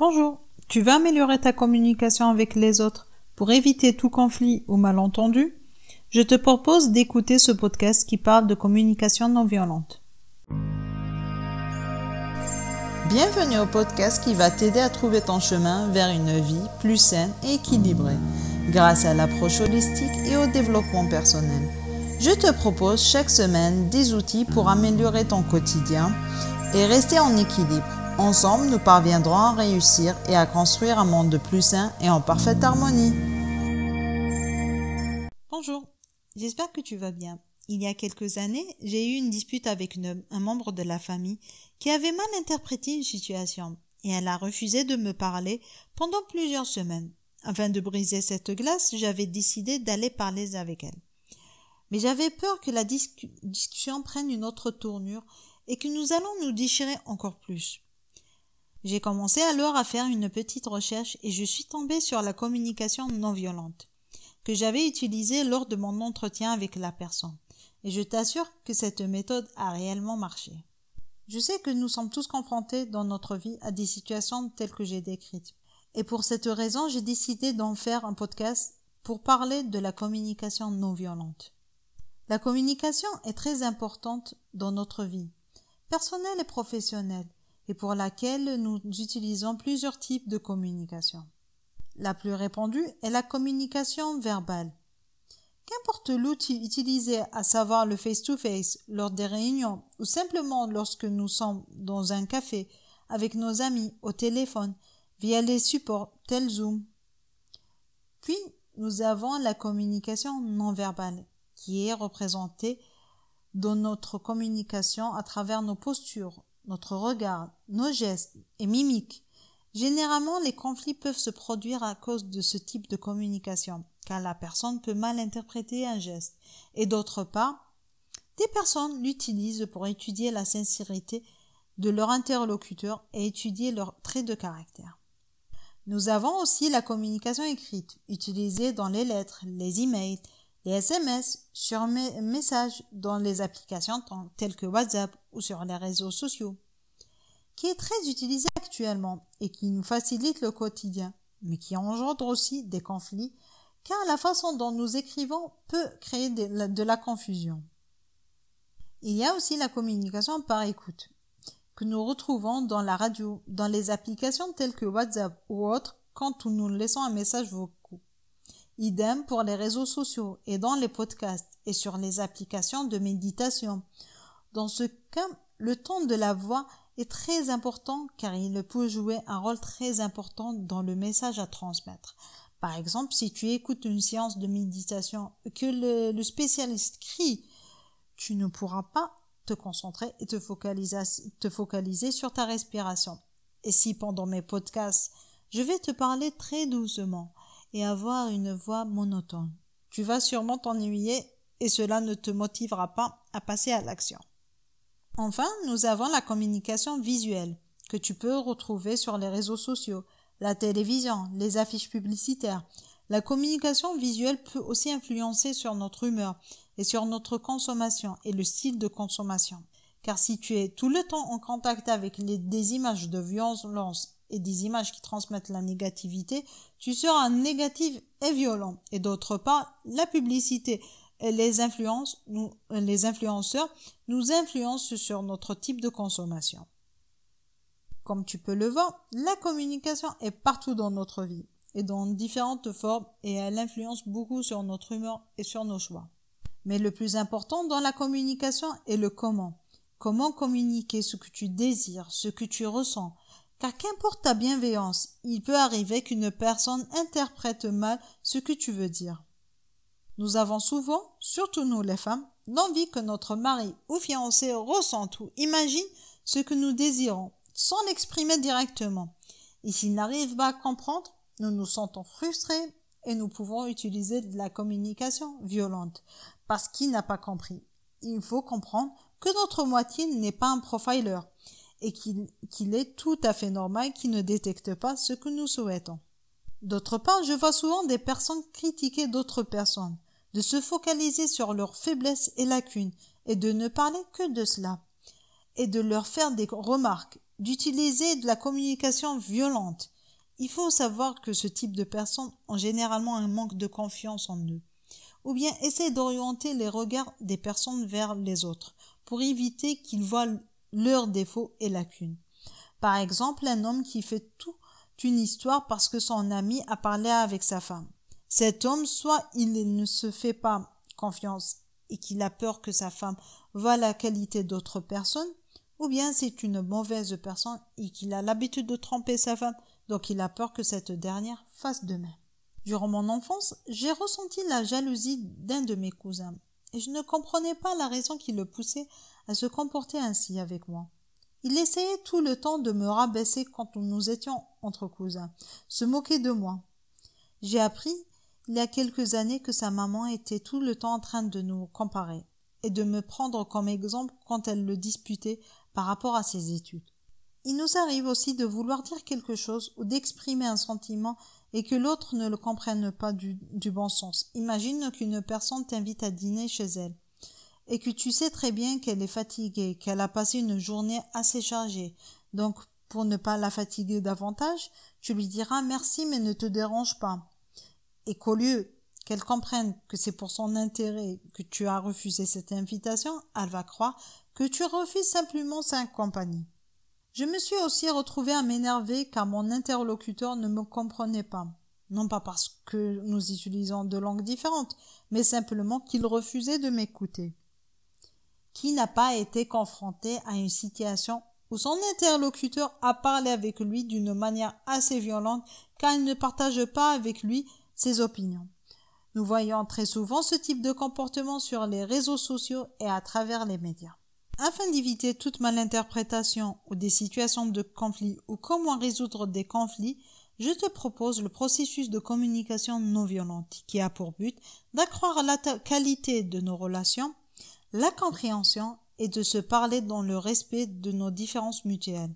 Bonjour. Tu veux améliorer ta communication avec les autres pour éviter tout conflit ou malentendu? Je te propose d'écouter ce podcast qui parle de communication non violente. Bienvenue au podcast qui va t'aider à trouver ton chemin vers une vie plus saine et équilibrée grâce à l'approche holistique et au développement personnel. Je te propose chaque semaine des outils pour améliorer ton quotidien et rester en équilibre Ensemble, nous parviendrons à réussir et à construire un monde plus sain et en parfaite harmonie. Bonjour, j'espère que tu vas bien. Il y a quelques années, j'ai eu une dispute avec un membre de la famille qui avait mal interprété une situation et elle a refusé de me parler pendant plusieurs semaines. Afin de briser cette glace, j'avais décidé d'aller parler avec elle. Mais j'avais peur que la discussion prenne une autre tournure et que nous allons nous déchirer encore plus. J'ai commencé alors à faire une petite recherche et je suis tombée sur la communication non violente que j'avais utilisée lors de mon entretien avec la personne. Et je t'assure que cette méthode a réellement marché. Je sais que nous sommes tous confrontés dans notre vie à des situations telles que j'ai décrites. Et pour cette raison, j'ai décidé d'en faire un podcast pour parler de la communication non violente. La communication est très importante dans notre vie, personnelle et professionnelle et pour laquelle nous utilisons plusieurs types de communication. La plus répandue est la communication verbale. Qu'importe l'outil utilisé, à savoir le face-to-face, lors des réunions ou simplement lorsque nous sommes dans un café avec nos amis au téléphone via les supports tels Zoom. Puis, nous avons la communication non verbale qui est représentée dans notre communication à travers nos postures, notre regard, nos gestes et mimiques. Généralement, les conflits peuvent se produire à cause de ce type de communication, car la personne peut mal interpréter un geste, et d'autre part, des personnes l'utilisent pour étudier la sincérité de leur interlocuteur et étudier leurs traits de caractère. Nous avons aussi la communication écrite, utilisée dans les lettres, les emails, les SMS, sur mes messages dans les applications telles que WhatsApp ou sur les réseaux sociaux, qui est très utilisé actuellement et qui nous facilite le quotidien, mais qui engendre aussi des conflits, car la façon dont nous écrivons peut créer de la confusion. Il y a aussi la communication par écoute, que nous retrouvons dans la radio, dans les applications telles que WhatsApp ou autres, quand nous laissons un message vocal Idem pour les réseaux sociaux et dans les podcasts et sur les applications de méditation. Dans ce cas, le ton de la voix est très important car il peut jouer un rôle très important dans le message à transmettre. Par exemple, si tu écoutes une séance de méditation que le, spécialiste crie, tu ne pourras pas te concentrer et te focaliser, te focaliser sur ta respiration. Et si pendant mes podcasts, je vais te parler très doucement, et avoir une voix monotone. Tu vas sûrement t'ennuyer et cela ne te motivera pas à passer à l'action. Enfin, nous avons la communication visuelle que tu peux retrouver sur les réseaux sociaux, la télévision, les affiches publicitaires. La communication visuelle peut aussi influencer sur notre humeur et sur notre consommation et le style de consommation. Car si tu es tout le temps en contact avec des images de violence et des images qui transmettent la négativité, tu seras négatif et violent. Et d'autre part, la publicité les influences, nous, les influenceurs nous influencent sur notre type de consommation. Comme tu peux le voir, la communication est partout dans notre vie et dans différentes formes et elle influence beaucoup sur notre humeur et sur nos choix. Mais le plus important dans la communication est le comment. Comment communiquer ce que tu désires, ce que tu ressens, car qu'importe ta bienveillance, il peut arriver qu'une personne interprète mal ce que tu veux dire. Nous avons souvent, surtout nous les femmes, l'envie que notre mari ou fiancé ressente ou imagine ce que nous désirons, sans l'exprimer directement. Et s'il n'arrive pas à comprendre, nous nous sentons frustrés et nous pouvons utiliser de la communication violente. Parce qu'il n'a pas compris. Il faut comprendre que notre moitié n'est pas un profiler et qu'il est tout à fait normal qu'il ne détecte pas ce que nous souhaitons. D'autre part, je vois souvent des personnes critiquer d'autres personnes, de se focaliser sur leurs faiblesses et lacunes, et de ne parler que de cela, et de leur faire des remarques d'utiliser de la communication violente. Il faut savoir que ce type de personnes ont généralement un manque de confiance en eux. Ou bien essayer d'orienter les regards des personnes vers les autres pour éviter qu'ils voient leurs défauts et lacunes. Par exemple, un homme qui fait toute une histoire parce que son ami a parlé avec sa femme. Cet homme, soit il ne se fait pas confiance et qu'il a peur que sa femme voie la qualité d'autres personnes, ou bien c'est une mauvaise personne et qu'il a l'habitude de tromper sa femme, donc il a peur que cette dernière fasse de même. Durant mon enfance, j'ai ressenti la jalousie d'un de mes cousins, et je ne comprenais pas la raison qui le poussait à se comporter ainsi avec moi. Il essayait tout le temps de me rabaisser quand nous étions entre cousins, se moquer de moi. J'ai appris il y a quelques années que sa maman était tout le temps en train de nous comparer et de me prendre comme exemple quand elle le disputait par rapport à ses études. Il nous arrive aussi de vouloir dire quelque chose ou d'exprimer un sentiment et que l'autre ne le comprenne pas du, bon sens. Imagine qu'une personne t'invite à dîner chez elle et que tu sais très bien qu'elle est fatiguée, qu'elle a passé une journée assez chargée. Donc, pour ne pas la fatiguer davantage, tu lui diras merci mais ne te dérange pas. Et qu'au lieu qu'elle comprenne que c'est pour son intérêt que tu as refusé cette invitation, elle va croire que tu refuses simplement sa compagnie. Je me suis aussi retrouvée à m'énerver car mon interlocuteur ne me comprenait pas. Non pas parce que nous utilisons de langues différentes, mais simplement qu'il refusait de m'écouter. Qui n'a pas été confronté à une situation où son interlocuteur a parlé avec lui d'une manière assez violente car il ne partage pas avec lui ses opinions. Nous voyons très souvent ce type de comportement sur les réseaux sociaux et à travers les médias. Afin d'éviter toute malinterprétation ou des situations de conflit ou comment résoudre des conflits, je te propose le processus de communication non violente qui a pour but d'accroître la qualité de nos relations, la compréhension et de se parler dans le respect de nos différences mutuelles.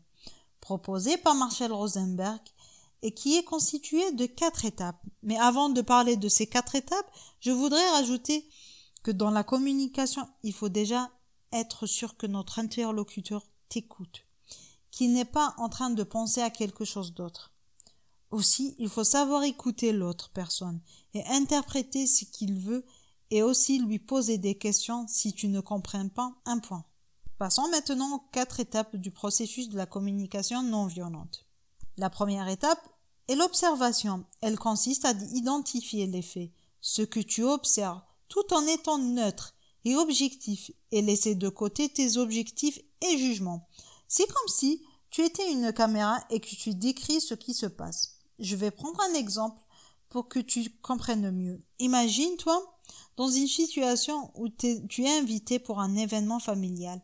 Proposé par Marshall Rosenberg et qui est constitué de quatre étapes. Mais avant de parler de ces quatre étapes, je voudrais rajouter que dans la communication, il faut déjà être sûr que notre interlocuteur t'écoute, qu'il n'est pas en train de penser à quelque chose d'autre. Aussi, il faut savoir écouter l'autre personne et interpréter ce qu'il veut et aussi lui poser des questions si tu ne comprends pas un point. Passons maintenant aux quatre étapes du processus de la communication non violente. La première étape est l'observation. Elle consiste à identifier les faits, ce que tu observes, tout en étant neutre et objectif et laisser de côté tes objectifs et jugements. C'est comme si tu étais une caméra et que tu décris ce qui se passe. Je vais prendre un exemple pour que tu comprennes mieux. Imagine-toi dans une situation où tu es invité pour un événement familial,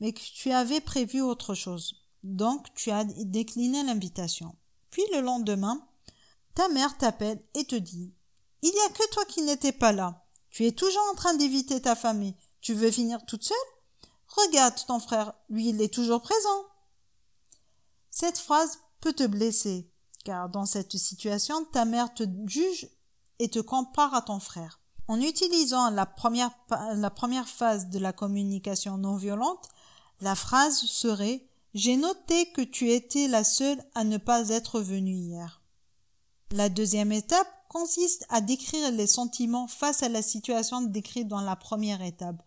mais que tu avais prévu autre chose. Donc tu as décliné l'invitation. Puis le lendemain, ta mère t'appelle et te dit Il n'y a que toi qui n'étais pas là. Tu es toujours en train d'éviter ta famille. Tu veux finir toute seule? Regarde ton frère, lui il est toujours présent. Cette phrase peut te blesser, car dans cette situation, ta mère te juge et te compare à ton frère. En utilisant la première, la première phase de la communication non violente, la phrase serait J'ai noté que tu étais la seule à ne pas être venue hier. La deuxième étape consiste à décrire les sentiments face à la situation décrite dans la première étape.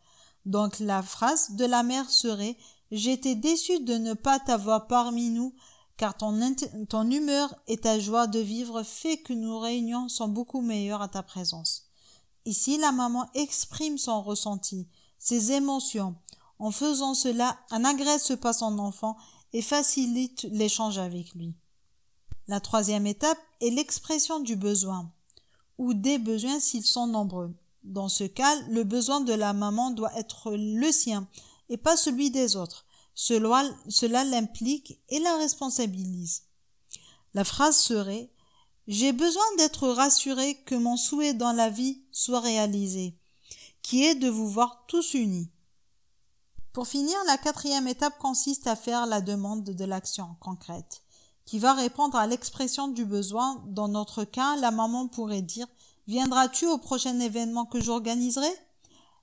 Donc la phrase de la mère serait J'étais déçue de ne pas t'avoir parmi nous, car ton, ton humeur et ta joie de vivre fait que nos réunions sont beaucoup meilleures à ta présence. Ici, la maman exprime son ressenti, ses émotions. En faisant cela, elle n'agresse pas son enfant et facilite l'échange avec lui. La troisième étape est l'expression du besoin, ou des besoins s'ils sont nombreux. Dans ce cas, le besoin de la maman doit être le sien et pas celui des autres. Cela, cela l'implique et la responsabilise. La phrase serait J'ai besoin d'être rassuré que mon souhait dans la vie soit réalisé, qui est de vous voir tous unis. Pour finir, la quatrième étape consiste à faire la demande de l'action concrète qui va répondre à l'expression du besoin. Dans notre cas, la maman pourrait dire Viendras-tu au prochain événement que j'organiserai?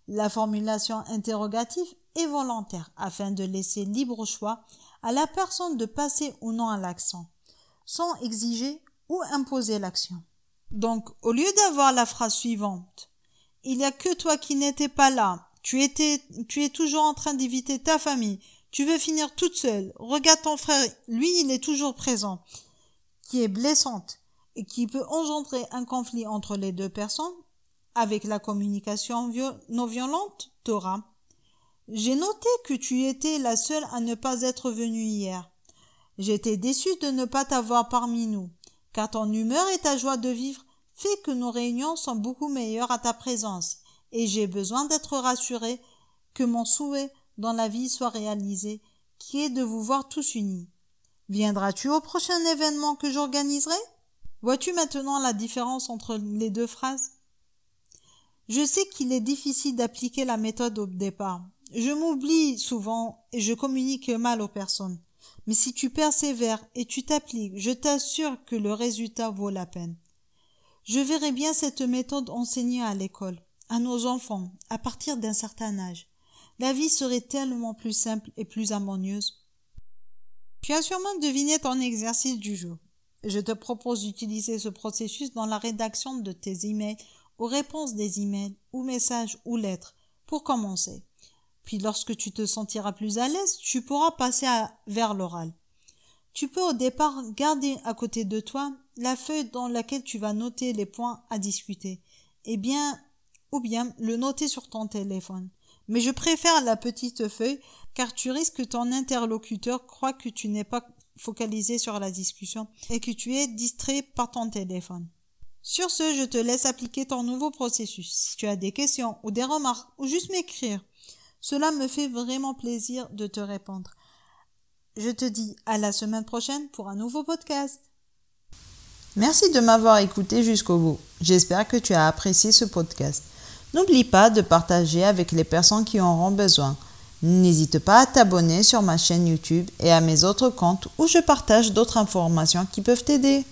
La formulation interrogative est volontaire afin de laisser libre choix à la personne de passer ou non à l'action, sans exiger ou imposer l'action. Donc, au lieu d'avoir la phrase suivante, il n'y a que toi qui n'étais pas là, tu étais, tu es toujours en train d'éviter ta famille, tu veux finir toute seule, regarde ton frère, lui il est toujours présent, qui est blessante et qui peut engendrer un conflit entre les deux personnes, avec la communication non violente, Torah. J'ai noté que tu étais la seule à ne pas être venue hier. J'étais déçue de ne pas t'avoir parmi nous, car ton humeur et ta joie de vivre fait que nos réunions sont beaucoup meilleures à ta présence, et j'ai besoin d'être rassurée que mon souhait dans la vie soit réalisé, qui est de vous voir tous unis. Viendras-tu au prochain événement que j'organiserai? Vois-tu maintenant la différence entre les deux phrases? Je sais qu'il est difficile d'appliquer la méthode au départ, je m'oublie souvent et je communique mal aux personnes. Mais si tu persévères et tu t'appliques, je t'assure que le résultat vaut la peine. Je verrai bien cette méthode enseignée à l'école, à nos enfants, à partir d'un certain âge. La vie serait tellement plus simple et plus harmonieuse. Tu as sûrement deviné ton exercice du jour. Je te propose d'utiliser ce processus dans la rédaction de tes emails ou réponses des emails ou messages ou lettres pour commencer. Puis lorsque tu te sentiras plus à l'aise, tu pourras passer vers l'oral. Tu peux au départ garder à côté de toi la feuille dans laquelle tu vas noter les points à discuter, et bien, ou bien le noter sur ton téléphone. Mais je préfère la petite feuille car tu risques que ton interlocuteur croit que tu n'es pas focalisé sur la discussion et que tu es distrait par ton téléphone. Sur ce, je te laisse appliquer ton nouveau processus. Si tu as des questions ou des remarques ou juste m'écrire, cela me fait vraiment plaisir de te répondre. Je te dis à la semaine prochaine pour un nouveau podcast. Merci de m'avoir écouté jusqu'au bout. J'espère que tu as apprécié ce podcast. N'oublie pas de partager avec les personnes qui en auront besoin. N'hésite pas à t'abonner sur ma chaîne YouTube et à mes autres comptes où je partage d'autres informations qui peuvent t'aider.